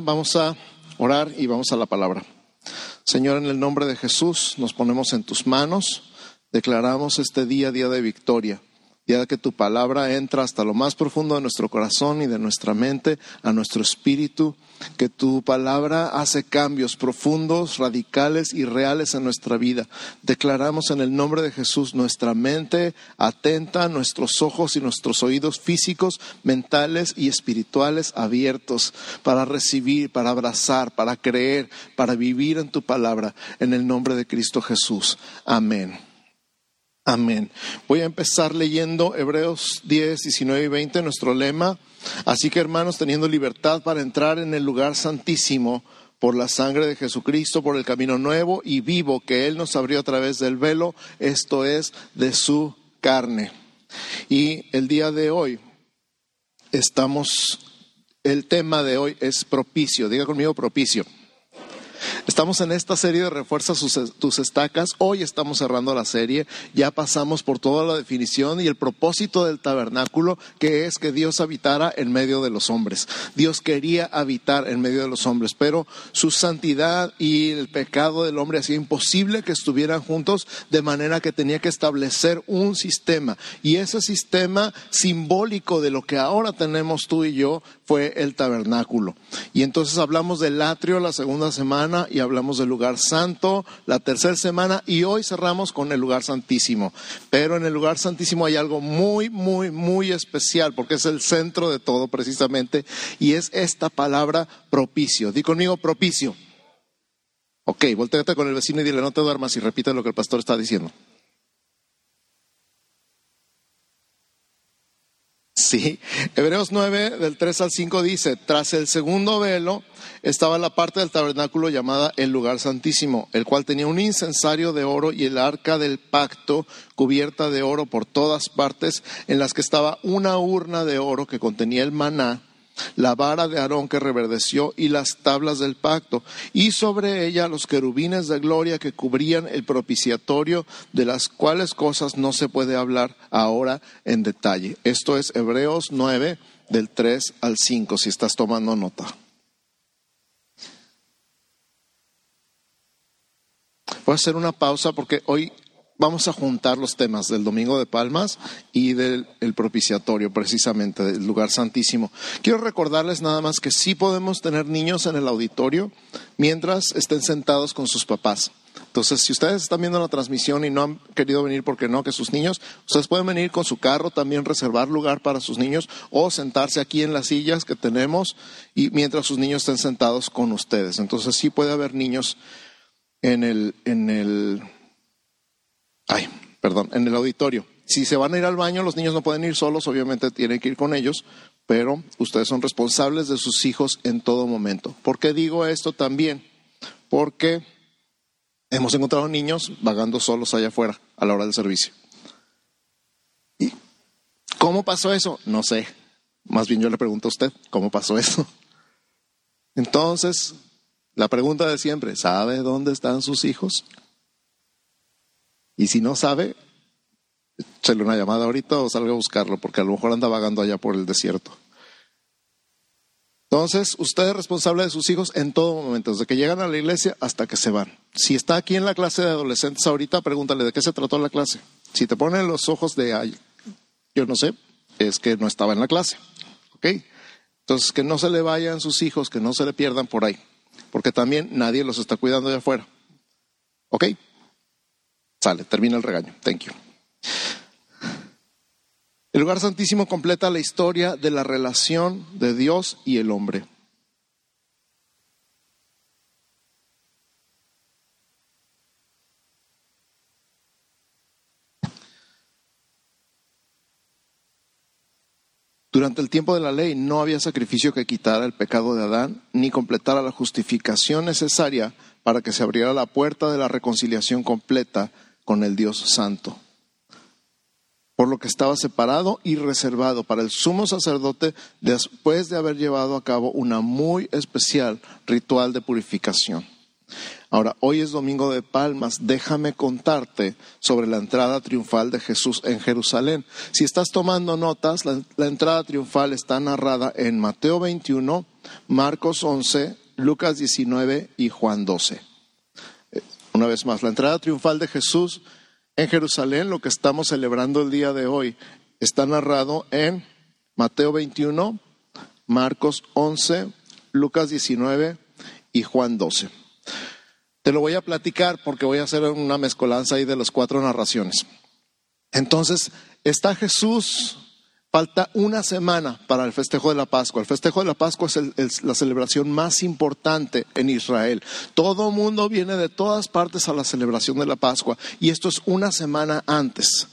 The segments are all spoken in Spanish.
vamos a orar y vamos a la palabra. Señor, en el nombre de Jesús, nos ponemos en tus manos, declaramos este día, día de victoria ya que tu palabra entra hasta lo más profundo de nuestro corazón y de nuestra mente, a nuestro espíritu, que tu palabra hace cambios profundos, radicales y reales en nuestra vida. Declaramos en el nombre de Jesús nuestra mente atenta, nuestros ojos y nuestros oídos físicos, mentales y espirituales abiertos para recibir, para abrazar, para creer, para vivir en tu palabra, en el nombre de Cristo Jesús. Amén. Amén. Voy a empezar leyendo Hebreos 10, 19 y 20, nuestro lema. Así que hermanos, teniendo libertad para entrar en el lugar santísimo por la sangre de Jesucristo, por el camino nuevo y vivo que Él nos abrió a través del velo, esto es de su carne. Y el día de hoy estamos, el tema de hoy es propicio. Diga conmigo propicio. Estamos en esta serie de Refuerza tus estacas. Hoy estamos cerrando la serie. Ya pasamos por toda la definición y el propósito del tabernáculo, que es que Dios habitara en medio de los hombres. Dios quería habitar en medio de los hombres, pero su santidad y el pecado del hombre hacía imposible que estuvieran juntos, de manera que tenía que establecer un sistema. Y ese sistema simbólico de lo que ahora tenemos tú y yo fue el tabernáculo. Y entonces hablamos del atrio la segunda semana y hablamos del lugar santo la tercera semana y hoy cerramos con el lugar santísimo. Pero en el lugar santísimo hay algo muy, muy, muy especial porque es el centro de todo precisamente y es esta palabra propicio. Di conmigo propicio. Ok, volteate con el vecino y dile no te duermas y repite lo que el pastor está diciendo. Sí, Hebreos 9 del 3 al 5 dice, tras el segundo velo estaba la parte del tabernáculo llamada el lugar santísimo, el cual tenía un incensario de oro y el arca del pacto cubierta de oro por todas partes, en las que estaba una urna de oro que contenía el maná la vara de Aarón que reverdeció y las tablas del pacto, y sobre ella los querubines de gloria que cubrían el propiciatorio, de las cuales cosas no se puede hablar ahora en detalle. Esto es Hebreos 9, del 3 al 5, si estás tomando nota. Voy a hacer una pausa porque hoy vamos a juntar los temas del Domingo de Palmas y del propiciatorio, precisamente, del lugar santísimo. Quiero recordarles nada más que sí podemos tener niños en el auditorio mientras estén sentados con sus papás. Entonces, si ustedes están viendo la transmisión y no han querido venir porque no, que sus niños, ustedes pueden venir con su carro, también reservar lugar para sus niños o sentarse aquí en las sillas que tenemos y mientras sus niños estén sentados con ustedes. Entonces, sí puede haber niños en el, en el ay, perdón, en el auditorio. Si se van a ir al baño, los niños no pueden ir solos, obviamente tienen que ir con ellos, pero ustedes son responsables de sus hijos en todo momento. ¿Por qué digo esto también? Porque hemos encontrado niños vagando solos allá afuera a la hora del servicio. ¿Y cómo pasó eso? No sé. Más bien yo le pregunto a usted, ¿cómo pasó eso? Entonces, la pregunta de siempre, ¿sabe dónde están sus hijos? Y si no sabe, échale una llamada ahorita o salga a buscarlo, porque a lo mejor anda vagando allá por el desierto. Entonces, usted es responsable de sus hijos en todo momento, desde que llegan a la iglesia hasta que se van. Si está aquí en la clase de adolescentes ahorita, pregúntale de qué se trató la clase. Si te ponen los ojos de, ay, yo no sé, es que no estaba en la clase. ¿Ok? Entonces, que no se le vayan sus hijos, que no se le pierdan por ahí, porque también nadie los está cuidando de afuera. ¿Ok? Sale, termina el regaño. Thank you. El lugar santísimo completa la historia de la relación de Dios y el hombre. Durante el tiempo de la ley no había sacrificio que quitara el pecado de Adán, ni completara la justificación necesaria para que se abriera la puerta de la reconciliación completa con el Dios Santo. Por lo que estaba separado y reservado para el sumo sacerdote después de haber llevado a cabo una muy especial ritual de purificación. Ahora, hoy es domingo de palmas. Déjame contarte sobre la entrada triunfal de Jesús en Jerusalén. Si estás tomando notas, la, entrada triunfal está narrada en Mateo 21, Marcos 11, Lucas 19 y Juan 12. Eh, una vez más, la entrada triunfal de Jesús en Jerusalén, lo que estamos celebrando el día de hoy, está narrado en Mateo 21, Marcos 11, Lucas 19 y Juan 12. Te lo voy a platicar porque voy a hacer una mezcolanza ahí de las cuatro narraciones. Entonces, está Jesús Falta una semana para el festejo de la Pascua. El festejo de la Pascua es, la celebración más importante en Israel. Todo mundo viene de todas partes a la celebración de la Pascua y esto es una semana antes.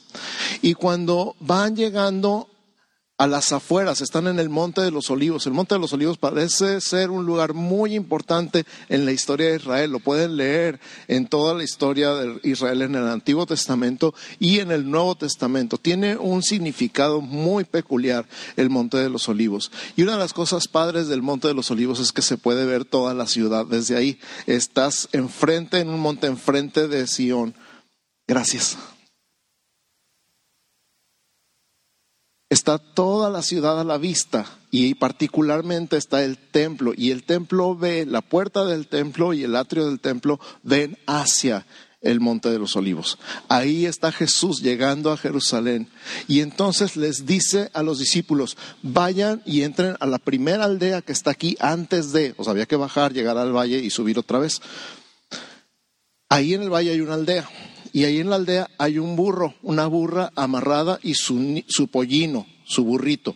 Y cuando van llegando a las afueras, están en el Monte de los Olivos. El Monte de los Olivos parece ser un lugar muy importante en la historia de Israel. Lo pueden leer en toda la historia de Israel en el Antiguo Testamento y en el Nuevo Testamento. Tiene un significado muy peculiar el Monte de los Olivos. Y una de las cosas padres del Monte de los Olivos es que se puede ver toda la ciudad desde ahí. Estás enfrente, en un monte enfrente de Sión. Gracias. Está toda la ciudad a la vista y particularmente está el templo y el templo ve, la puerta del templo y el atrio del templo ven hacia el monte de los olivos. Ahí está Jesús llegando a Jerusalén y entonces les dice a los discípulos, vayan y entren a la primera aldea que está aquí antes de, o sea, había que bajar, llegar al valle y subir otra vez. Ahí en el valle hay una aldea y ahí en la aldea hay un burro, una burra amarrada y su, pollino, su burrito.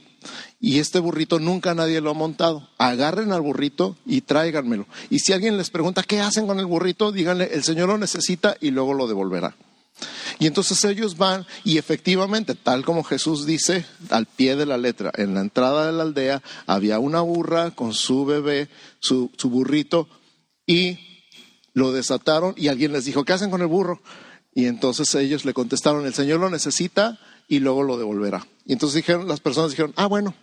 Y este burrito nunca nadie lo ha montado. Agarren al burrito y tráiganmelo. Y si alguien les pregunta qué hacen con el burrito, díganle, el Señor lo necesita y luego lo devolverá. Y entonces ellos van y efectivamente, tal como Jesús dice, al pie de la letra, en la entrada de la aldea había una burra con su bebé, su burrito, y lo desataron y alguien les dijo, ¿qué hacen con el burro? Y entonces ellos le contestaron, el Señor lo necesita y luego lo devolverá. Y entonces dijeron, las personas dijeron, ah, bueno,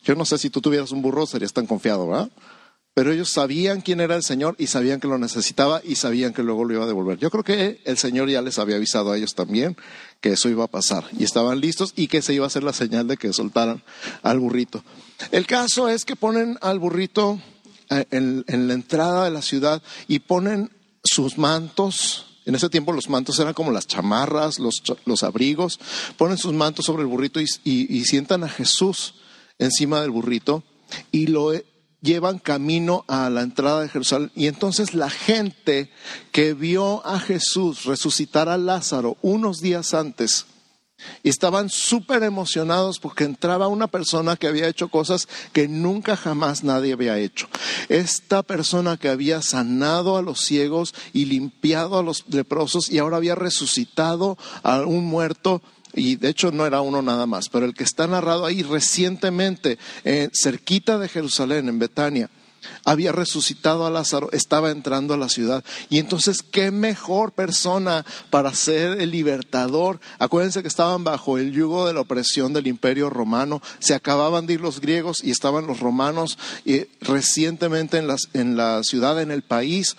yo no sé si tú tuvieras un burro, serías tan confiado, ¿verdad? Pero ellos sabían quién era el Señor y sabían que lo necesitaba y sabían que luego lo iba a devolver. Yo creo que el Señor ya les había avisado a ellos también que eso iba a pasar y estaban listos y que se iba a hacer la señal de que soltaran al burrito. El caso es que ponen al burrito eh, en, en la entrada de la ciudad y ponen sus mantos en ese tiempo los mantos eran como las chamarras, los, abrigos. Ponen sus mantos sobre el burrito y, sientan a Jesús encima del burrito y lo llevan camino a la entrada de Jerusalén. Y entonces la gente que vio a Jesús resucitar a Lázaro unos días antes, y estaban súper emocionados porque entraba una persona que había hecho cosas que nunca jamás nadie había hecho. Esta persona que había sanado a los ciegos y limpiado a los leprosos y ahora había resucitado a un muerto y de hecho no era uno nada más, pero el que está narrado ahí recientemente, eh, cerquita de Jerusalén, en Betania, había resucitado a Lázaro, estaba entrando a la ciudad. Y entonces, ¿qué mejor persona para ser el libertador? Acuérdense que estaban bajo el yugo de la opresión del imperio romano, se acababan de ir los griegos y estaban los romanos eh, recientemente en, en la ciudad, en el país.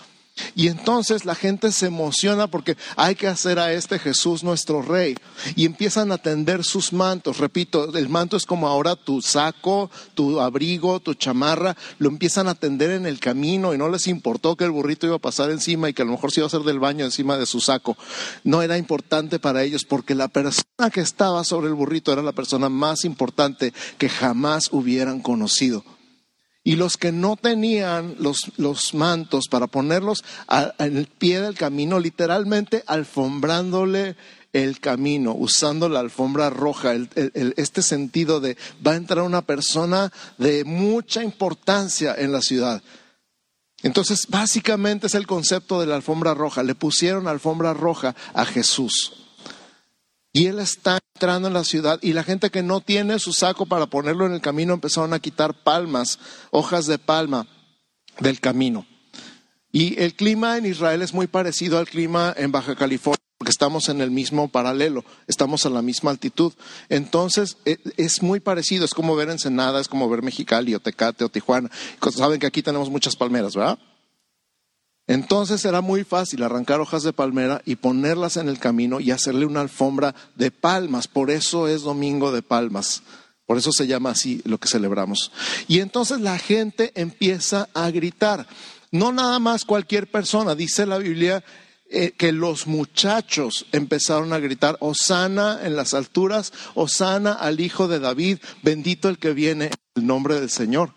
Y entonces la gente se emociona porque hay que hacer a este Jesús nuestro rey. Y empiezan a tender sus mantos. Repito, el manto es como ahora tu saco, tu abrigo, tu chamarra. Lo empiezan a tender en el camino y no les importó que el burrito iba a pasar encima y que a lo mejor se iba a hacer del baño encima de su saco. No era importante para ellos porque la persona que estaba sobre el burrito era la persona más importante que jamás hubieran conocido. Y los que no tenían los, los mantos para ponerlos en el pie del camino, literalmente alfombrándole el camino, usando la alfombra roja, este sentido de va a entrar una persona de mucha importancia en la ciudad. Entonces, básicamente es el concepto de la alfombra roja. Le pusieron alfombra roja a Jesús. Y él está entrando en la ciudad y la gente que no tiene su saco para ponerlo en el camino empezaron a quitar palmas, hojas de palma del camino. Y el clima en Israel es muy parecido al clima en Baja California, porque estamos en el mismo paralelo, estamos a la misma altitud. Entonces e, es muy parecido, es como ver Ensenada, es como ver Mexicali o Tecate o Tijuana. Saben que aquí tenemos muchas palmeras, ¿verdad? Entonces era muy fácil arrancar hojas de palmera y ponerlas en el camino y hacerle una alfombra de palmas. Por eso es domingo de palmas, Por eso se llama así lo que celebramos. Y entonces la gente empieza a gritar. No nada más cualquier persona, dice la Biblia eh, que los muchachos empezaron a gritar, Osana en las alturas, Osana al Hijo de David, bendito el que viene en el nombre del Señor.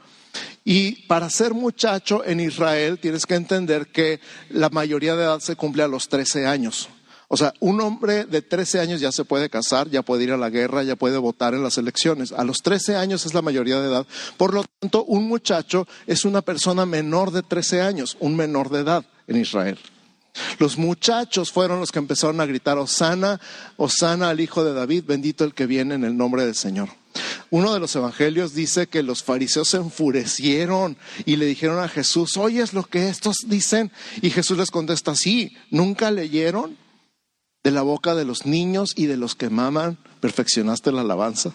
Y para ser muchacho en Israel tienes que entender que la mayoría de edad se cumple a los 13 años. O sea, un hombre de 13 años ya se puede casar, ya puede ir a la guerra, ya puede votar en las elecciones. A los 13 años es la mayoría de edad. Por lo tanto, un muchacho es una persona menor de 13 años, un menor de edad en Israel. Los muchachos fueron los que empezaron a gritar, Osana, Osana al Hijo de David, bendito el que viene en el nombre del Señor. Uno de los evangelios dice que los fariseos se enfurecieron y le dijeron a Jesús, ¿oyes lo que estos dicen? Y Jesús les contesta, sí, ¿nunca leyeron? De la boca de los niños y de los que maman, perfeccionaste la alabanza.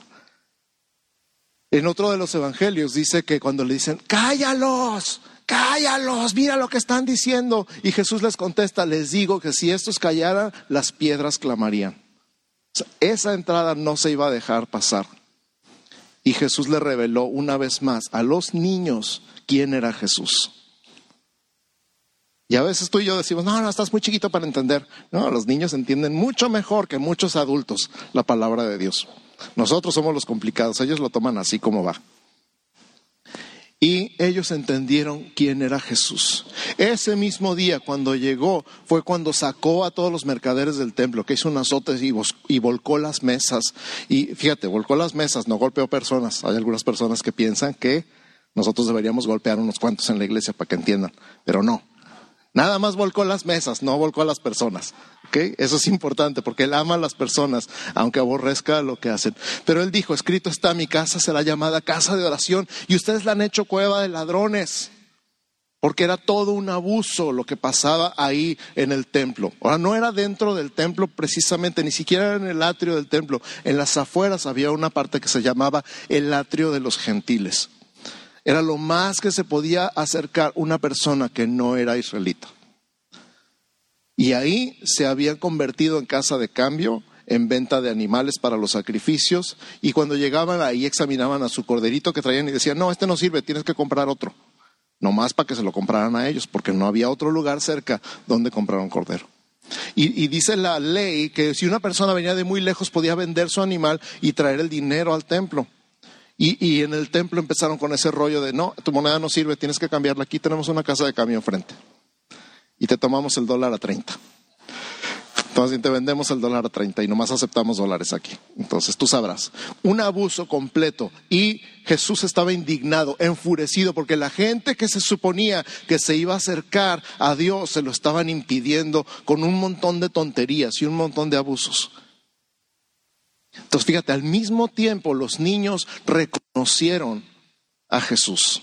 En otro de los evangelios dice que cuando le dicen, cállalos, cállalos, mira lo que están diciendo. Y Jesús les contesta, les digo que si estos callaran, las piedras clamarían. esa entrada no se iba a dejar pasar. Y Jesús le reveló una vez más a los niños quién era Jesús. Y a veces tú y yo decimos, no, no, estás muy chiquito para entender. No, los niños entienden mucho mejor que muchos adultos la palabra de Dios. Nosotros somos los complicados, ellos lo toman así como va. Y ellos entendieron quién era Jesús. Ese mismo día, cuando llegó, fue cuando sacó a todos los mercaderes del templo, que hizo un azote y, volcó las mesas. Y fíjate, volcó las mesas, no golpeó personas. Hay algunas personas que piensan que nosotros deberíamos golpear unos cuantos en la iglesia para que entiendan, pero no. Nada más volcó las mesas, no volcó a las personas. Eso es importante porque él ama a las personas, aunque aborrezca lo que hacen. Pero él dijo, escrito está, mi casa será llamada casa de oración y ustedes la han hecho cueva de ladrones. Porque era todo un abuso lo que pasaba ahí en el templo. Ahora, no era dentro del templo precisamente, ni siquiera en el atrio del templo. En las afueras había una parte que se llamaba el atrio de los gentiles. Era lo más que se podía acercar una persona que no era israelita. Y ahí se habían convertido en casa de cambio, en venta de animales para los sacrificios. Y cuando llegaban ahí examinaban a su corderito que traían y decían, no, este no sirve, tienes que comprar otro. No más para que se lo compraran a ellos, porque no había otro lugar cerca donde comprar un cordero. Y, y, dice la ley que si una persona venía de muy lejos podía vender su animal y traer el dinero al templo. Y, en el templo empezaron con ese rollo de, no, tu moneda no sirve, tienes que cambiarla. Aquí tenemos una casa de cambio enfrente y te tomamos el dólar a 30. Entonces te vendemos el dólar a 30 y nomás aceptamos dólares aquí. Entonces tú sabrás, un abuso completo. Y Jesús estaba indignado, enfurecido, porque la gente que se suponía que se iba a acercar a Dios se lo estaban impidiendo con un montón de tonterías y un montón de abusos. Entonces fíjate, al mismo tiempo los niños reconocieron a Jesús.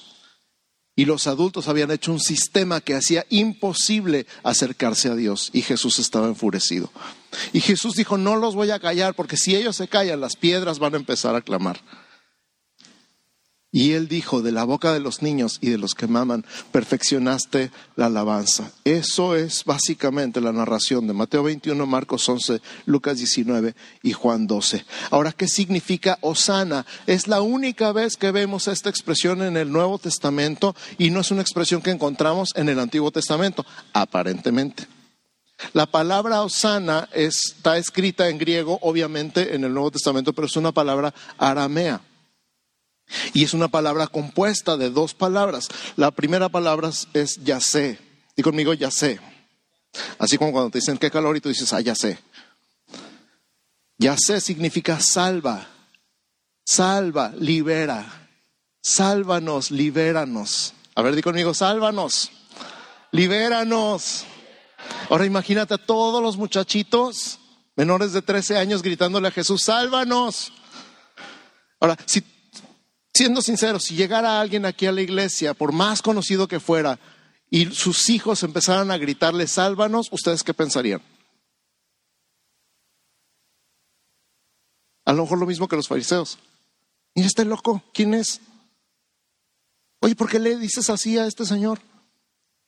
Y los adultos habían hecho un sistema que hacía imposible acercarse a Dios. Y Jesús estaba enfurecido. Y Jesús dijo, no los voy a callar porque si ellos se callan, las piedras van a empezar a clamar. Y él dijo, de la boca de los niños y de los que maman, perfeccionaste la alabanza. Eso es básicamente la narración de Mateo 21, Marcos 11, Lucas 19 y Juan 12. Ahora, ¿qué significa Osana? Es la única vez que vemos esta expresión en el Nuevo Testamento y no es una expresión que encontramos en el Antiguo Testamento, aparentemente. La palabra Osana está escrita en griego, obviamente, en el Nuevo Testamento, pero es una palabra aramea. Y es una palabra compuesta de dos palabras. La primera palabra es ya sé. Y conmigo ya sé. Así como cuando te dicen qué calor y tú dices, ah, ya sé. Ya sé significa salva. Salva, libera. Sálvanos, libéranos. A ver, di conmigo, sálvanos. Libéranos. Ahora imagínate a todos los muchachitos menores de 13 años gritándole a Jesús, sálvanos. Ahora, si siendo sinceros, si llegara alguien aquí a la iglesia, por más conocido que fuera, y sus hijos empezaran a gritarle, sálvanos, ¿ustedes qué pensarían? A lo mejor lo mismo que los fariseos. Mira, este loco, ¿quién es? Oye, ¿por qué le dices así a este señor?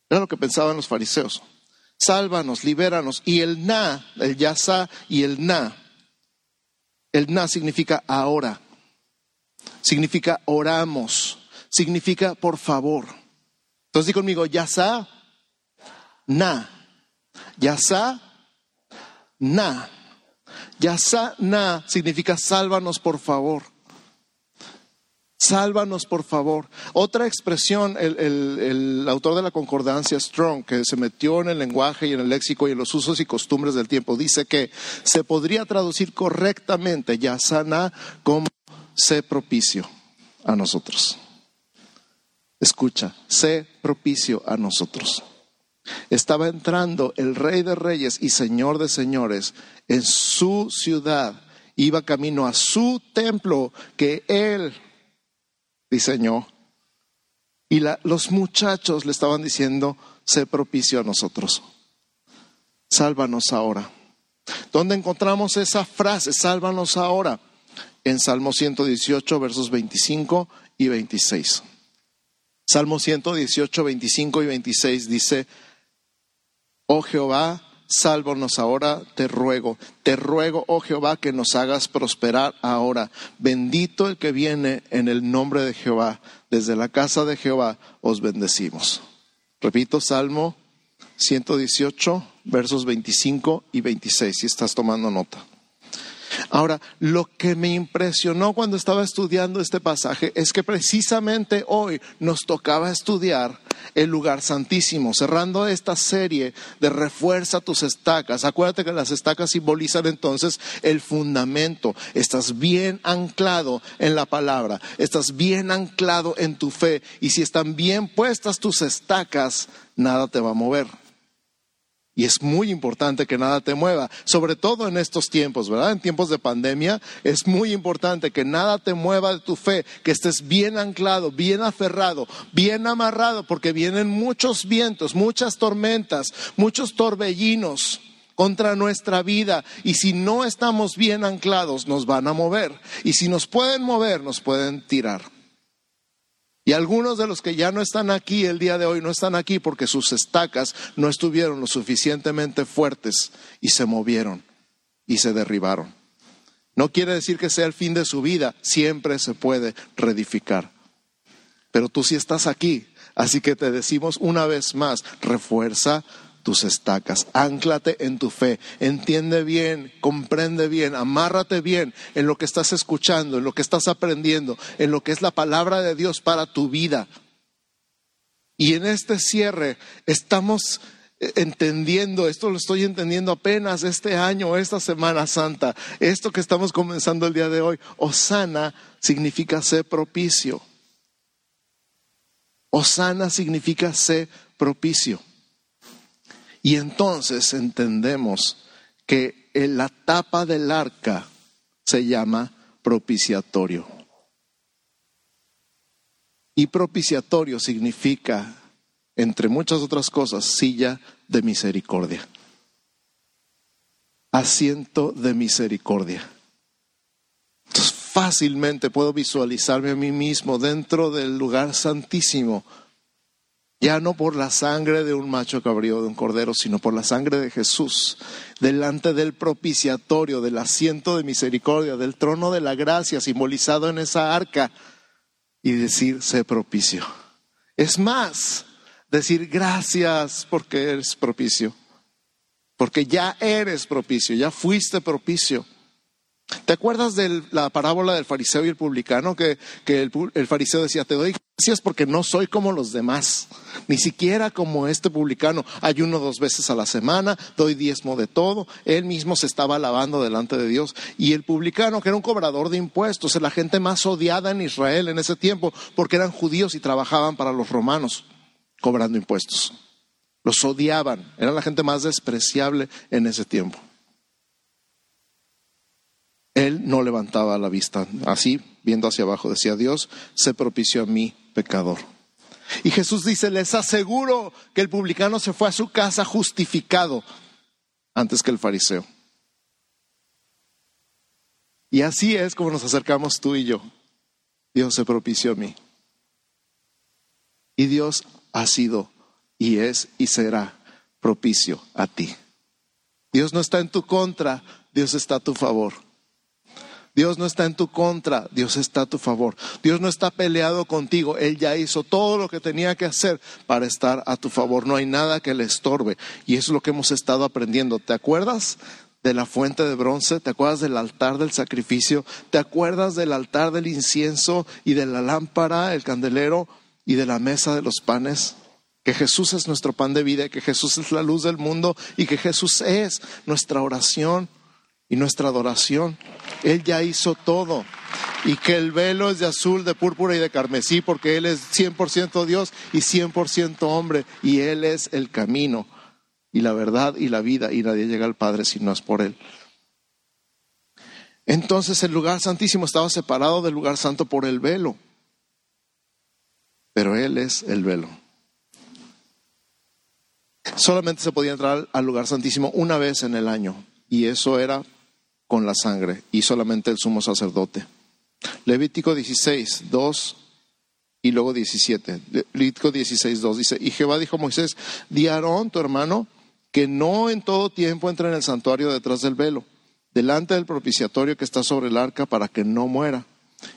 Era lo que pensaban los fariseos. Sálvanos, libéranos. Y el na, el yasa y el na. El na significa ahora. Significa oramos, significa por favor. Entonces di conmigo, Yasa, na. Yasa, na. Yasa, na significa sálvanos por favor. Sálvanos, por favor. Otra expresión, el, autor de la concordancia, Strong, que se metió en el lenguaje y en el léxico y en los usos y costumbres del tiempo, dice que se podría traducir correctamente Yasana como sé propicio a nosotros. Escucha, sé propicio a nosotros. Estaba entrando el rey de reyes y señor de señores en su ciudad. Iba camino a su templo que él diseñó. Y los muchachos le estaban diciendo, sé propicio a nosotros. Sálvanos ahora. ¿Dónde encontramos esa frase? Sálvanos ahora. En Salmo 118, versos 25 y 26. Salmo 118, 25 y 26 dice, Oh Jehová, sálvanos ahora, te ruego. Te ruego, oh Jehová, que nos hagas prosperar ahora. Bendito el que viene en el nombre de Jehová. Desde la casa de Jehová os bendecimos. Repito, Salmo 118, versos 25 y 26, si estás tomando nota. Ahora, lo que me impresionó cuando estaba estudiando este pasaje es que precisamente hoy nos tocaba estudiar el lugar santísimo, cerrando esta serie de refuerza tus estacas. Acuérdate que las estacas simbolizan entonces el fundamento. Estás bien anclado en la palabra, estás bien anclado en tu fe y si están bien puestas tus estacas, nada te va a mover. Y es muy importante que nada te mueva, sobre todo en estos tiempos, ¿verdad? En tiempos de pandemia es muy importante que nada te mueva de tu fe, que estés bien anclado, bien aferrado, bien amarrado, porque vienen muchos vientos, muchas tormentas, muchos torbellinos contra nuestra vida y si no estamos bien anclados nos van a mover y si nos pueden mover nos pueden tirar. Y algunos de los que ya no están aquí el día de hoy no están aquí porque sus estacas no estuvieron lo suficientemente fuertes y se movieron y se derribaron. No quiere decir que sea el fin de su vida, siempre se puede reedificar. Pero tú sí estás aquí, así que te decimos una vez más, refuerza tus estacas. Ánclate en tu fe. Entiende bien, comprende bien, amárrate bien en lo que estás escuchando, en lo que estás aprendiendo, en lo que es la palabra de Dios para tu vida. Y en este cierre estamos entendiendo, esto lo estoy entendiendo apenas este año, esta Semana Santa, esto que estamos comenzando el día de hoy. Osana significa ser propicio. Osana significa ser propicio. Y entonces entendemos que la tapa del arca se llama propiciatorio. Y propiciatorio significa, entre muchas otras cosas, silla de misericordia. Asiento de misericordia. Entonces fácilmente puedo visualizarme a mí mismo dentro del lugar santísimo ya no por la sangre de un macho cabrío, de un cordero, sino por la sangre de Jesús, delante del propiciatorio, del asiento de misericordia, del trono de la gracia simbolizado en esa arca, y decir, sé propicio. Es más, decir gracias porque eres propicio, porque ya eres propicio, ya fuiste propicio. ¿Te acuerdas de la parábola del fariseo y el publicano? Que, el, fariseo decía, te doy gracias porque no soy como los demás, ni siquiera como este publicano. Ayuno dos veces a la semana, doy diezmo de todo. Él mismo se estaba alabando delante de Dios. Y el publicano, que era un cobrador de impuestos, la gente más odiada en Israel en ese tiempo, porque eran judíos y trabajaban para los romanos, cobrando impuestos. Los odiaban, era la gente más despreciable en ese tiempo. Él no levantaba la vista, así, viendo hacia abajo, decía, Dios se propició a mí, pecador. Y Jesús dice, les aseguro que el publicano se fue a su casa justificado antes que el fariseo. Y así es como nos acercamos tú y yo. Dios se propició a mí. Y Dios ha sido y es y será propicio a ti. Dios no está en tu contra, Dios está a tu favor. Dios no está en tu contra, Dios está a tu favor. Dios no está peleado contigo, Él ya hizo todo lo que tenía que hacer para estar a tu favor. No hay nada que le estorbe. Y eso es lo que hemos estado aprendiendo. ¿Te acuerdas de la fuente de bronce? ¿Te acuerdas del altar del sacrificio? ¿Te acuerdas del altar del incienso y de la lámpara, el candelero y de la mesa de los panes? Que Jesús es nuestro pan de vida, que Jesús es la luz del mundo y que Jesús es nuestra oración y nuestra adoración. Él ya hizo todo. Y que el velo es de azul, de púrpura y de carmesí, porque Él es 100% Dios y 100% hombre. Y Él es el camino y la verdad y la vida. Y nadie llega al Padre si no es por Él. Entonces el lugar santísimo estaba separado del lugar santo por el velo. Pero Él es el velo. Solamente se podía entrar al lugar santísimo una vez en el año. Y eso era con la sangre y solamente el sumo sacerdote. Levítico 16, 2 y luego 17. Levítico 16, 2 dice, y Jehová dijo a Moisés, di a Aarón, tu hermano, que no en todo tiempo entre en el santuario detrás del velo, delante del propiciatorio que está sobre el arca para que no muera.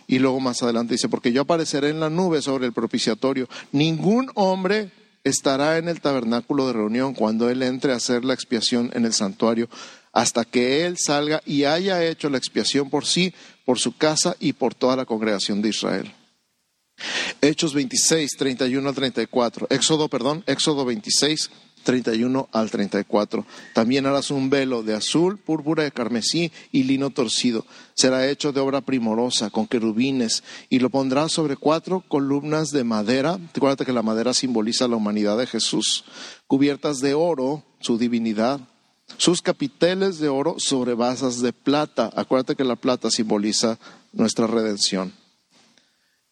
Y luego más adelante dice, porque yo apareceré en la nube sobre el propiciatorio. Ningún hombre estará en el tabernáculo de reunión cuando él entre a hacer la expiación en el santuario hasta que él salga y haya hecho la expiación por sí, por su casa y por toda la congregación de Israel. Hechos 26, 31 al 34. Éxodo, perdón, Éxodo 26, 31 al 34. También harás un velo de azul, púrpura de carmesí y lino torcido. Será hecho de obra primorosa, con querubines, y lo pondrás sobre cuatro columnas de madera. Acuérdate que la madera simboliza la humanidad de Jesús, cubiertas de oro, su divinidad sus capiteles de oro sobre basas de plata. Acuérdate que la plata simboliza nuestra redención.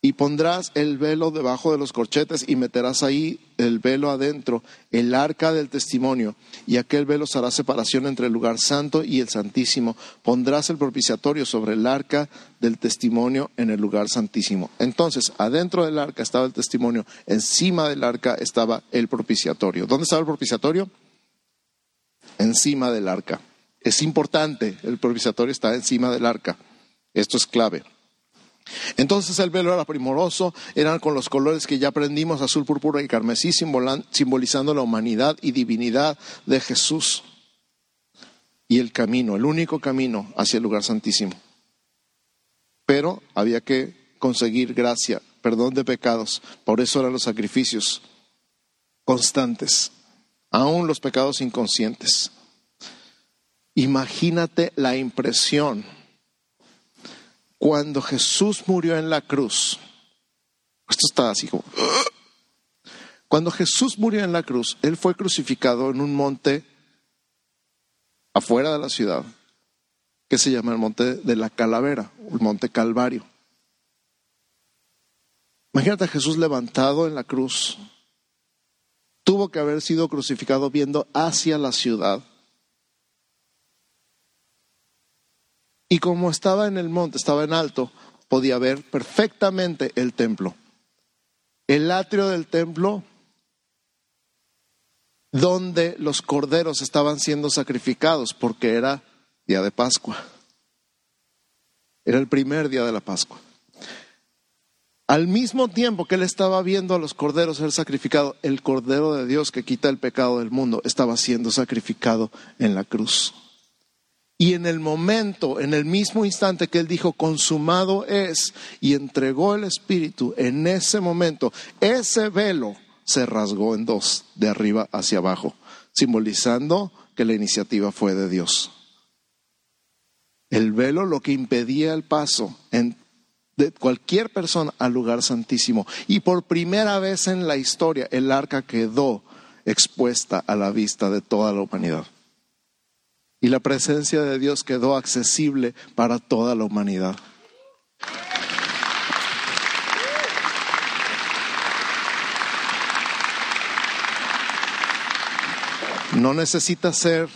Y pondrás el velo debajo de los corchetes y meterás ahí el velo adentro, el arca del testimonio, y aquel velo hará separación entre el lugar santo y el santísimo. Pondrás el propiciatorio sobre el arca del testimonio en el lugar santísimo. Entonces, adentro del arca estaba el testimonio, encima del arca estaba el propiciatorio. ¿Dónde estaba el propiciatorio? Encima del arca. Es importante, el propiciatorio está encima del arca. Esto es clave. Entonces el velo era primoroso, eran con los colores que ya aprendimos, azul, púrpura y carmesí, simbolizando la humanidad y divinidad de Jesús. Y el camino, el único camino hacia el lugar santísimo. Pero había que conseguir gracia, perdón de pecados. Por eso eran los sacrificios constantes aún los pecados inconscientes. Imagínate la impresión cuando Jesús murió en la cruz. Esto está así como... Cuando Jesús murió en la cruz, Él fue crucificado en un monte afuera de la ciudad, que se llama el monte de la calavera, el monte Calvario. Imagínate a Jesús levantado en la cruz, tuvo que haber sido crucificado viendo hacia la ciudad. Y como estaba en el monte, estaba en alto, podía ver perfectamente el templo. El atrio del templo donde los corderos estaban siendo sacrificados porque era día de Pascua. Era el primer día de la Pascua. Al mismo tiempo que él estaba viendo a los corderos ser sacrificados, el cordero de Dios que quita el pecado del mundo estaba siendo sacrificado en la cruz. Y en el momento, en el mismo instante que él dijo, consumado es, y entregó el Espíritu, en ese momento, ese velo se rasgó en dos, de arriba hacia abajo, simbolizando que la iniciativa fue de Dios. El velo lo que impedía el paso en de cualquier persona al lugar santísimo. Y por primera vez en la historia el arca quedó expuesta a la vista de toda la humanidad. Y la presencia de Dios quedó accesible para toda la humanidad. No necesita ser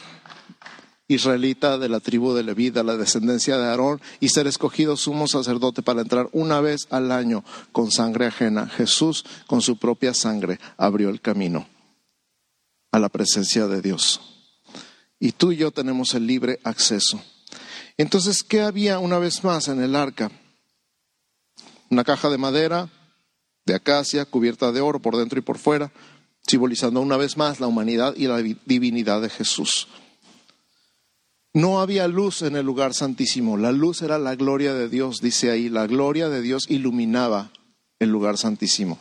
israelita de la tribu de Leví, de la descendencia de Aarón, y ser escogido sumo sacerdote para entrar una vez al año con sangre ajena. Jesús, con su propia sangre, abrió el camino a la presencia de Dios. Y tú y yo tenemos el libre acceso. Entonces, ¿qué había una vez más en el arca? Una caja de madera, de acacia, cubierta de oro por dentro y por fuera, simbolizando una vez más la humanidad y la divinidad de Jesús. No había luz en el lugar santísimo, la luz era la gloria de Dios, dice ahí, la gloria de Dios iluminaba el lugar santísimo.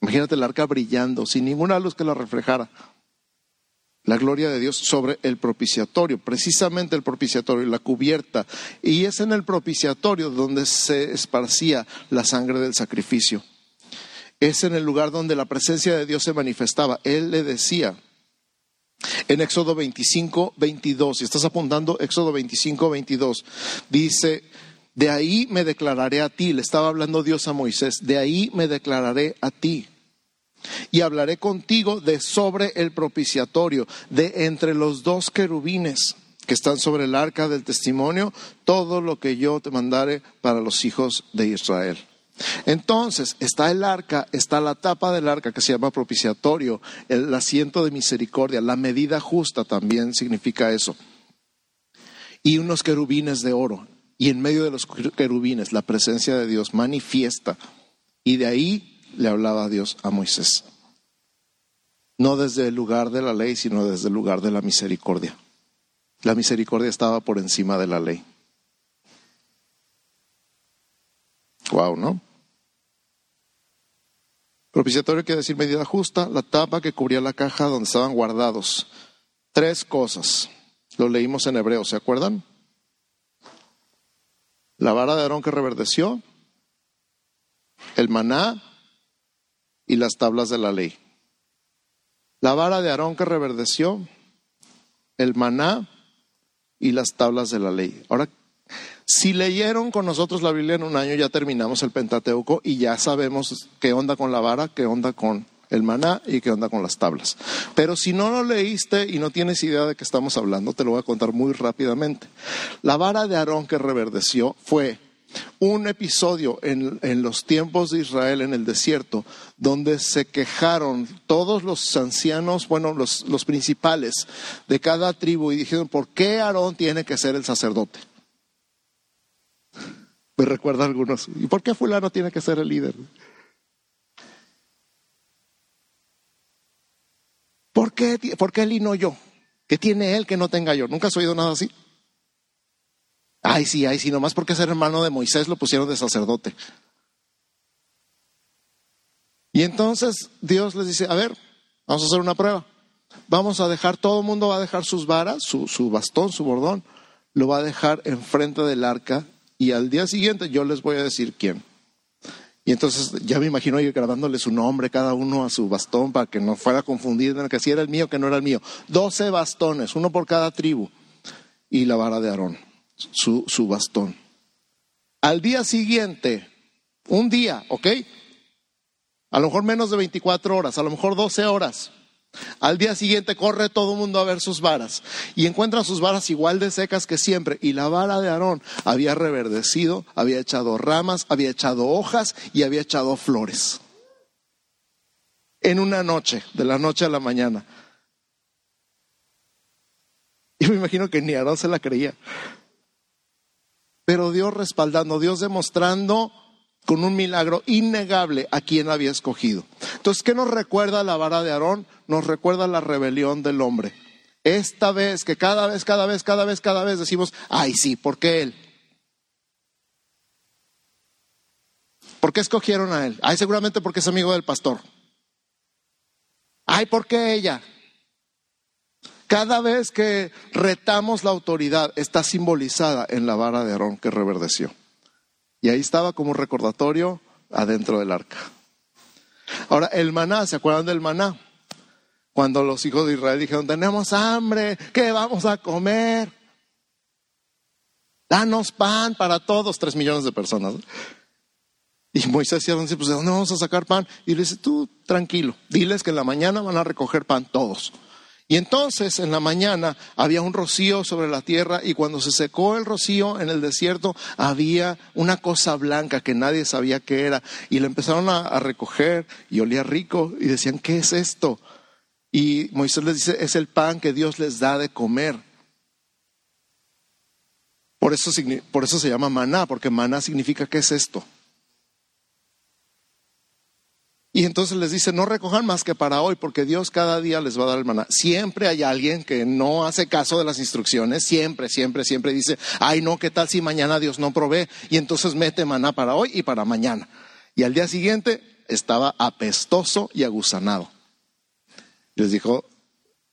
Imagínate el arca brillando, sin ninguna luz que la reflejara. La gloria de Dios sobre el propiciatorio, precisamente el propiciatorio, la cubierta. Y es en el propiciatorio donde se esparcía la sangre del sacrificio. Es en el lugar donde la presencia de Dios se manifestaba. Él le decía, en Éxodo 25, 22, si estás apuntando Éxodo 25, 22, dice, de ahí me declararé a ti, le estaba hablando Dios a Moisés, de ahí me declararé a ti. Y hablaré contigo de sobre el propiciatorio, de entre los dos querubines que están sobre el arca del testimonio, todo lo que yo te mandare para los hijos de Israel. Entonces, está el arca, está la tapa del arca que se llama propiciatorio, el asiento de misericordia, la medida justa también significa eso. Y unos querubines de oro. Y en medio de los querubines la presencia de Dios manifiesta. Y de ahí le hablaba Dios a Moisés. No desde el lugar de la ley, sino desde el lugar de la misericordia. La misericordia estaba por encima de la ley. Wow, ¿no? Propiciatorio quiere decir medida justa, la tapa que cubría la caja donde estaban guardados. Tres cosas. Lo leímos en hebreo, ¿se acuerdan? La vara de Aarón que reverdeció, el maná y las tablas de la ley. La vara de Aarón que reverdeció, el maná y las tablas de la ley. Ahora, si leyeron con nosotros la Biblia en un año, ya terminamos el Pentateuco y ya sabemos qué onda con la vara, qué onda con el maná y qué onda con las tablas. Pero si no lo leíste y no tienes idea de qué estamos hablando, te lo voy a contar muy rápidamente. La vara de Aarón que reverdeció fue un episodio en, los tiempos de Israel en el desierto, donde se quejaron todos los ancianos, bueno, los, los principales de cada tribu y dijeron, ¿por qué Aarón tiene que ser el sacerdote? Me recuerda a algunos. ¿Y por qué fulano tiene que ser el líder? ¿Por qué, ¿Por qué él y no yo? ¿Qué tiene él que no tenga yo? ¿Nunca has oído nada así? Ay, sí, ay, sí, nomás porque ser hermano de Moisés lo pusieron de sacerdote. Y entonces Dios les dice, a ver, vamos a hacer una prueba. Vamos a dejar, todo el mundo va a dejar sus varas, su, su bastón, su bordón, lo va a dejar enfrente del arca y al día siguiente yo les voy a decir quién. Y entonces ya me imagino ir grabándole su nombre cada uno a su bastón para que no fuera confundido en que si era el mío que no era el mío. Doce bastones, uno por cada tribu. Y la vara de Aarón, su, su bastón. Al día siguiente, un día, ¿ok? A lo mejor menos de 24 horas, a lo mejor 12 horas. Al día siguiente corre todo el mundo a ver sus varas y encuentran sus varas igual de secas que siempre. Y la vara de Aarón había reverdecido, había echado ramas, había echado hojas y había echado flores. En una noche, de la noche a la mañana. Y me imagino que ni Aarón se la creía. Pero Dios respaldando, Dios demostrando con un milagro innegable a quien había escogido. Entonces, ¿qué nos recuerda la vara de Aarón? Nos recuerda la rebelión del hombre. Esta vez, que cada vez, cada vez, cada vez, cada vez decimos, ay sí, ¿por qué él? ¿Por qué escogieron a él? Ay, seguramente porque es amigo del pastor. Ay, ¿por qué ella? Cada vez que retamos la autoridad está simbolizada en la vara de Aarón que reverdeció. Y ahí estaba como recordatorio adentro del arca. Ahora, el maná, ¿se acuerdan del maná? Cuando los hijos de Israel dijeron, tenemos hambre, ¿qué vamos a comer? Danos pan para todos, tres millones de personas. Y Moisés decía, pues ¿de dónde vamos a sacar pan? Y le dice, tú tranquilo, diles que en la mañana van a recoger pan todos. Y entonces en la mañana había un rocío sobre la tierra y cuando se secó el rocío en el desierto había una cosa blanca que nadie sabía qué era y le empezaron a, recoger y olía rico y decían, ¿qué es esto? Y Moisés les dice, es el pan que Dios les da de comer. Por eso, por eso se llama maná, porque maná significa ¿qué es esto? Y entonces les dice, no recojan más que para hoy, porque Dios cada día les va a dar el maná. Siempre hay alguien que no hace caso de las instrucciones, siempre, siempre, siempre dice, ay no, ¿qué tal si mañana Dios no provee? Y entonces mete maná para hoy y para mañana. Y al día siguiente estaba apestoso y agusanado. Les dijo,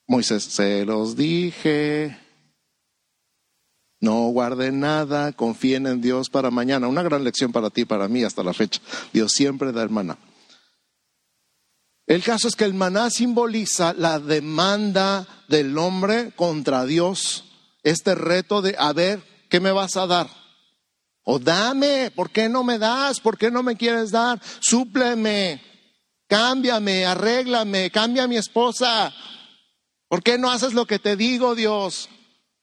Moisés, se los dije, no guarden nada, confíen en Dios para mañana. Una gran lección para ti y para mí hasta la fecha. Dios siempre da el maná. El caso es que el maná simboliza la demanda del hombre contra Dios, este reto de, a ver, ¿qué me vas a dar? O dame, ¿por qué no me das? ¿Por qué no me quieres dar? Súpleme, cámbiame, arréglame, cambia a mi esposa. ¿Por qué no haces lo que te digo, Dios?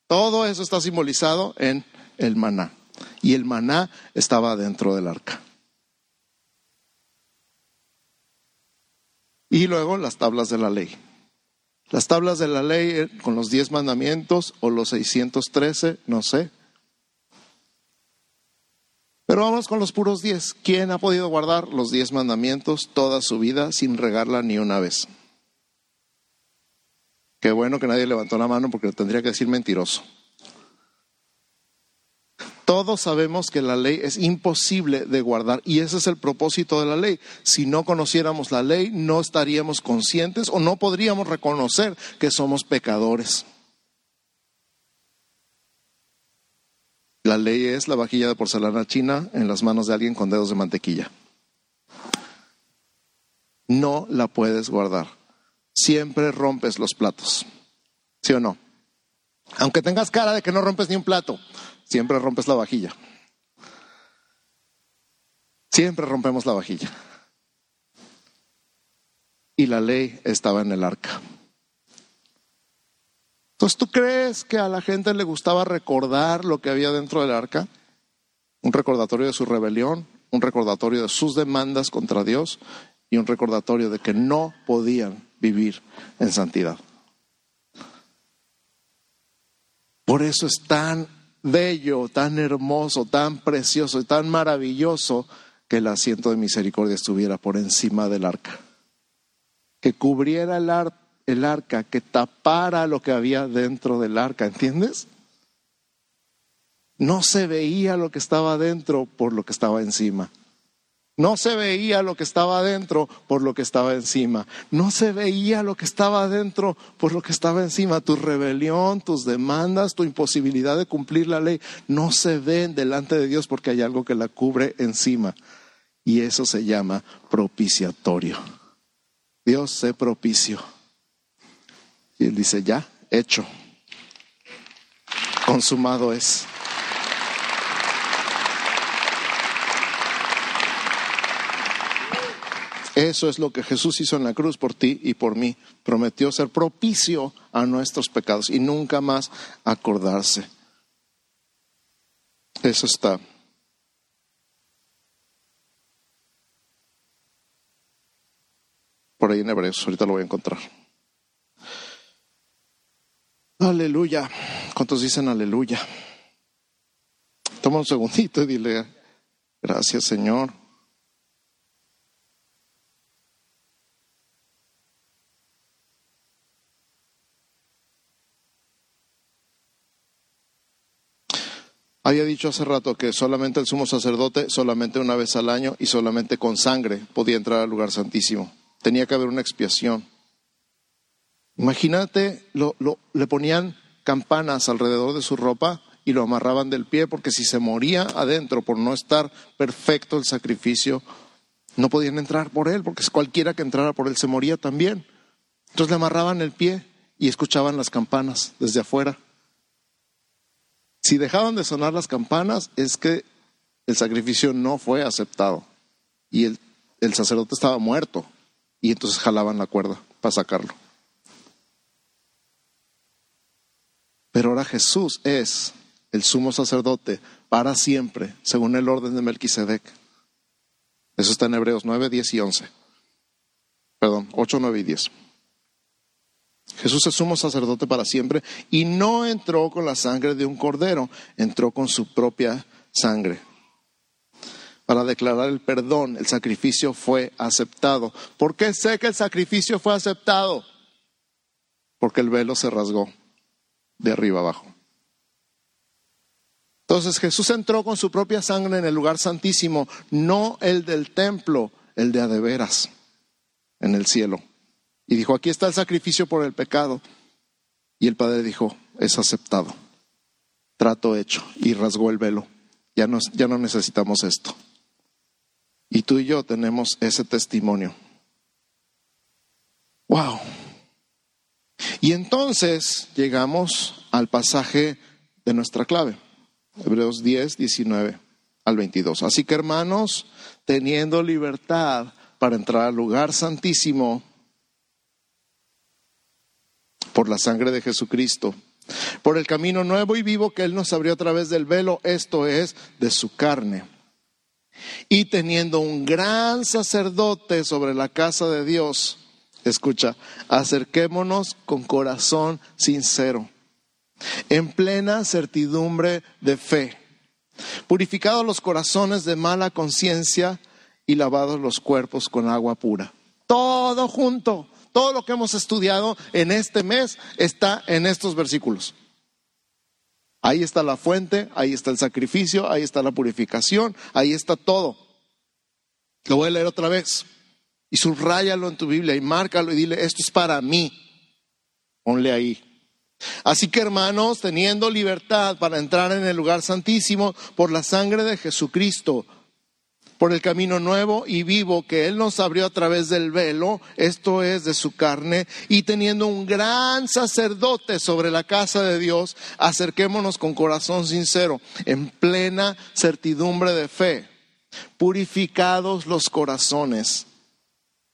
Todo eso está simbolizado en el maná. Y el maná estaba dentro del arca. Y luego las tablas de la ley. Las tablas de la ley eh, con los diez mandamientos o los 613, no sé. Pero vamos con los puros diez. ¿Quién ha podido guardar los diez mandamientos toda su vida sin regarla ni una vez? Qué bueno que nadie levantó la mano porque tendría que decir mentiroso. Todos sabemos que la ley es imposible de guardar y ese es el propósito de la ley. Si no conociéramos la ley, no estaríamos conscientes o no podríamos reconocer que somos pecadores. La ley es la vajilla de porcelana china en las manos de alguien con dedos de mantequilla. No la puedes guardar. Siempre rompes los platos. ¿Sí o no? Aunque tengas cara de que no rompes ni un plato, siempre rompes la vajilla. Siempre rompemos la vajilla. Y la ley estaba en el arca. Entonces, ¿tú crees que a la gente le gustaba recordar lo que había dentro del arca? Un recordatorio de su rebelión, un recordatorio de sus demandas contra Dios y un recordatorio de que no podían vivir en santidad. Por eso es tan bello, tan hermoso, tan precioso y tan maravilloso que el asiento de misericordia estuviera por encima del arca. Que cubriera el, arca, que tapara lo que había dentro del arca, ¿entiendes? No se veía lo que estaba dentro por lo que estaba encima. No se veía lo que estaba adentro por lo que estaba encima. No se veía lo que estaba adentro por lo que estaba encima. Tu rebelión, tus demandas, tu imposibilidad de cumplir la ley no se ven delante de Dios porque hay algo que la cubre encima. Y eso se llama propiciatorio. Dios se propicio. Y él dice, ya, hecho. Consumado es. Eso es lo que Jesús hizo en la cruz por ti y por mí. Prometió ser propicio a nuestros pecados y nunca más acordarse. Eso está. Por ahí en Hebreos, ahorita lo voy a encontrar. Aleluya. ¿Cuántos dicen aleluya? Toma un segundito y dile, gracias Señor. Había dicho hace rato que solamente el sumo sacerdote, solamente una vez al año y solamente con sangre podía entrar al lugar santísimo. Tenía que haber una expiación. Imagínate, le ponían campanas alrededor de su ropa y lo amarraban del pie porque si se moría adentro por no estar perfecto el sacrificio, no podían entrar por él porque cualquiera que entrara por él se moría también. Entonces le amarraban el pie y escuchaban las campanas desde afuera. Si dejaban de sonar las campanas, es que el sacrificio no fue aceptado y el, sacerdote estaba muerto y entonces jalaban la cuerda para sacarlo. Pero ahora Jesús es el sumo sacerdote para siempre, según el orden de Melquisedec. Eso está en Hebreos 9, 10 y 11. Perdón, 8, 9 y 10. Jesús es sumo sacerdote para siempre y no entró con la sangre de un cordero, entró con su propia sangre. Para declarar el perdón, el sacrificio fue aceptado. ¿Por qué sé que el sacrificio fue aceptado? Porque el velo se rasgó de arriba abajo. Entonces Jesús entró con su propia sangre en el lugar santísimo, no el del templo, el de adeveras, en el cielo. Y dijo, aquí está el sacrificio por el pecado. Y el Padre dijo, es aceptado. Trato hecho. Y rasgó el velo. Ya no, ya no necesitamos esto. Y tú y yo tenemos ese testimonio. Wow. Y entonces llegamos al pasaje de nuestra clave. Hebreos 10, 19 al 22. Así que hermanos, teniendo libertad para entrar al lugar santísimo, por la sangre de Jesucristo, por el camino nuevo y vivo que Él nos abrió a través del velo, esto es, de su carne. Y teniendo un gran sacerdote sobre la casa de Dios, escucha, acerquémonos con corazón sincero, en plena certidumbre de fe, purificados los corazones de mala conciencia y lavados los cuerpos con agua pura. Todo junto. Todo lo que hemos estudiado en este mes está en estos versículos. Ahí está la fuente, ahí está el sacrificio, ahí está la purificación, ahí está todo. Lo voy a leer otra vez. Y subráyalo en tu Biblia y márcalo y dile, esto es para mí. Ponle ahí. Así que hermanos, teniendo libertad para entrar en el lugar santísimo por la sangre de Jesucristo, por el camino nuevo y vivo que Él nos abrió a través del velo, esto es de su carne, y teniendo un gran sacerdote sobre la casa de Dios, acerquémonos con corazón sincero, en plena certidumbre de fe, purificados los corazones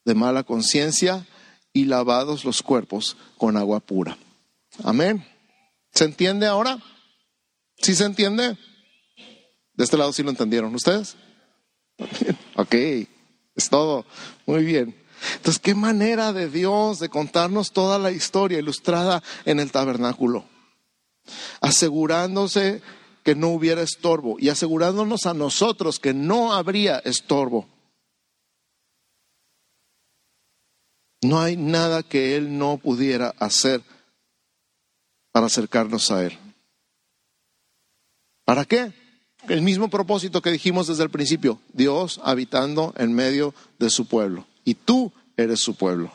de mala conciencia y lavados los cuerpos con agua pura. Amén. ¿Se entiende ahora? ¿Sí se entiende? De este lado sí lo entendieron. ¿Ustedes? Ok, es todo. Muy bien. Entonces, qué manera de Dios de contarnos toda la historia ilustrada en el tabernáculo, asegurándose que no hubiera estorbo y asegurándonos a nosotros que no habría estorbo. No hay nada que Él no pudiera hacer para acercarnos a Él. ¿Para qué? El mismo propósito que dijimos desde el principio, Dios habitando en medio de su pueblo. Y tú eres su pueblo.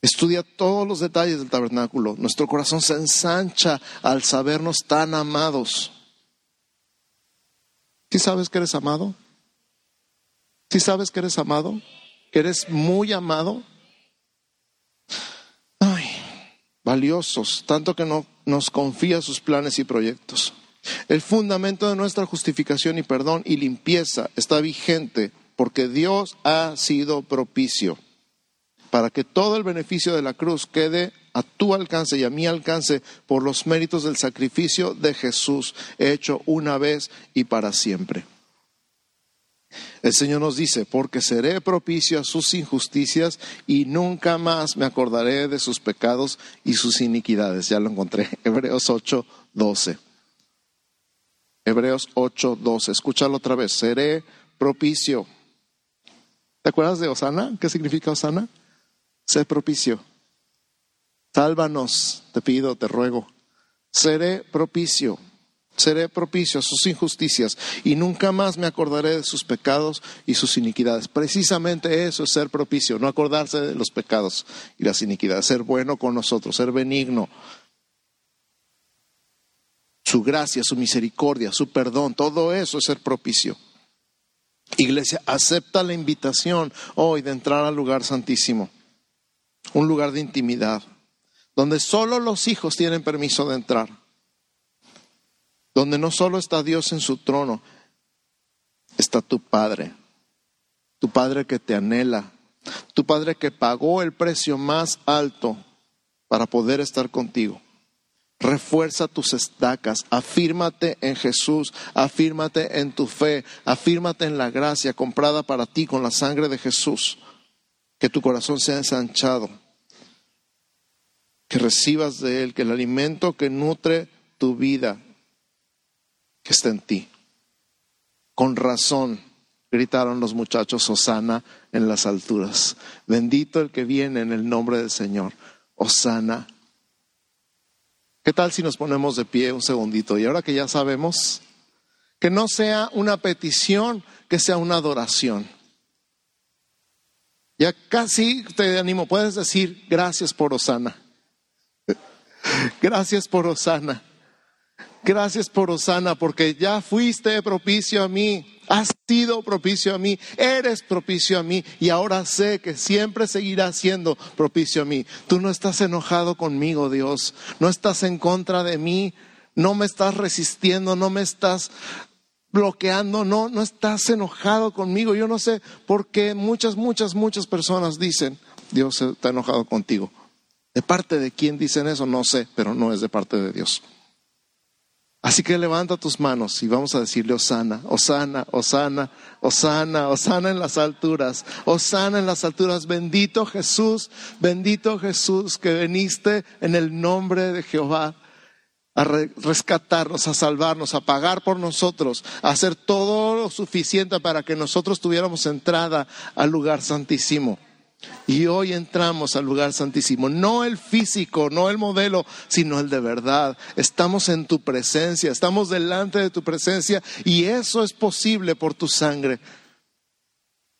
Estudia todos los detalles del tabernáculo. Nuestro corazón se ensancha al sabernos tan amados. ¿Sí sabes que eres amado? ¿Sí sabes que eres amado? ¿Que eres muy amado? Valiosos, tanto que no, nos confía sus planes y proyectos. El fundamento de nuestra justificación y perdón y limpieza está vigente porque Dios ha sido propicio para que todo el beneficio de la cruz quede a tu alcance y a mi alcance por los méritos del sacrificio de Jesús hecho una vez y para siempre. El Señor nos dice, porque seré propicio a sus injusticias y nunca más me acordaré de sus pecados y sus iniquidades. Ya lo encontré, Hebreos 8, 12. Hebreos 8, 12. Escúchalo otra vez, seré propicio. ¿Te acuerdas de Osana? ¿Qué significa Osana? Sé propicio. Sálvanos, te pido, te ruego. Seré propicio seré propicio a sus injusticias y nunca más me acordaré de sus pecados y sus iniquidades. Precisamente eso es ser propicio, no acordarse de los pecados y las iniquidades, ser bueno con nosotros, ser benigno. Su gracia, su misericordia, su perdón, todo eso es ser propicio. Iglesia, acepta la invitación hoy de entrar al lugar santísimo, un lugar de intimidad, donde solo los hijos tienen permiso de entrar donde no solo está Dios en su trono, está tu Padre, tu Padre que te anhela, tu Padre que pagó el precio más alto para poder estar contigo. Refuerza tus estacas, afírmate en Jesús, afírmate en tu fe, afírmate en la gracia comprada para ti con la sangre de Jesús. que tu corazón sea ensanchado, que recibas de Él, que el alimento que nutre tu vida, que está en ti. Con razón gritaron los muchachos, Osana en las alturas. Bendito el que viene en el nombre del Señor. Osana. ¿Qué tal si nos ponemos de pie un segundito? Y ahora que ya sabemos, que no sea una petición, que sea una adoración. Ya casi te animo, puedes decir gracias por Osana. Gracias por Osana. Gracias por Osana, porque ya fuiste propicio a mí. Has sido propicio a mí, eres propicio a mí y ahora sé que siempre seguirás siendo propicio a mí. Tú no estás enojado conmigo, Dios, no estás en contra de mí, no me estás resistiendo, no me estás bloqueando, no, no estás enojado conmigo. Yo no sé por qué muchas, muchas, muchas personas dicen, Dios está enojado contigo. ¿De parte de quién dicen eso? No sé, pero no es de parte de Dios. Así que levanta tus manos y vamos a decirle Osana, Osana, Osana, Osana, Osana en las alturas, Osana en las alturas, bendito Jesús, bendito Jesús que veniste en el nombre de Jehová a rescatarnos, a salvarnos, a pagar por nosotros, a hacer todo lo suficiente para que nosotros tuviéramos entrada al lugar santísimo. Y hoy entramos al lugar santísimo, no el físico, no el modelo, sino el de verdad. Estamos en tu presencia, estamos delante de tu presencia y eso es posible por tu sangre.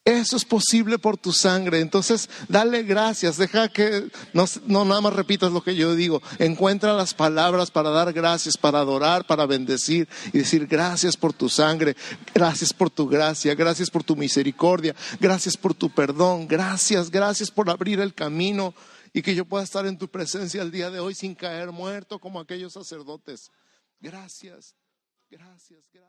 Eso es posible por tu sangre. Entonces, dale gracias. Deja que no, no, nada más repitas lo que yo digo. Encuentra las palabras para dar gracias, para adorar, para bendecir y decir gracias por tu sangre, gracias por tu gracia, gracias por tu misericordia, gracias por tu perdón, gracias, gracias por abrir el camino y que yo pueda estar en tu presencia el día de hoy sin caer muerto como aquellos sacerdotes. Gracias, gracias, gracias.